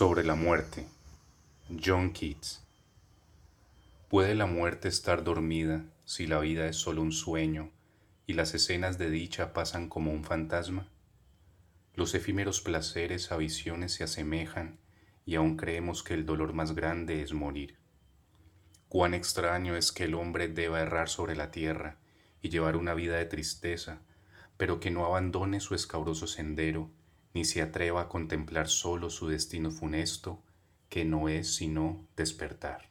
Sobre la muerte. John Keats. ¿Puede la muerte estar dormida si la vida es solo un sueño y las escenas de dicha pasan como un fantasma? Los efímeros placeres a visiones se asemejan y aún creemos que el dolor más grande es morir. Cuán extraño es que el hombre deba errar sobre la tierra y llevar una vida de tristeza, pero que no abandone su escabroso sendero ni se atreva a contemplar solo su destino funesto, que no es sino despertar.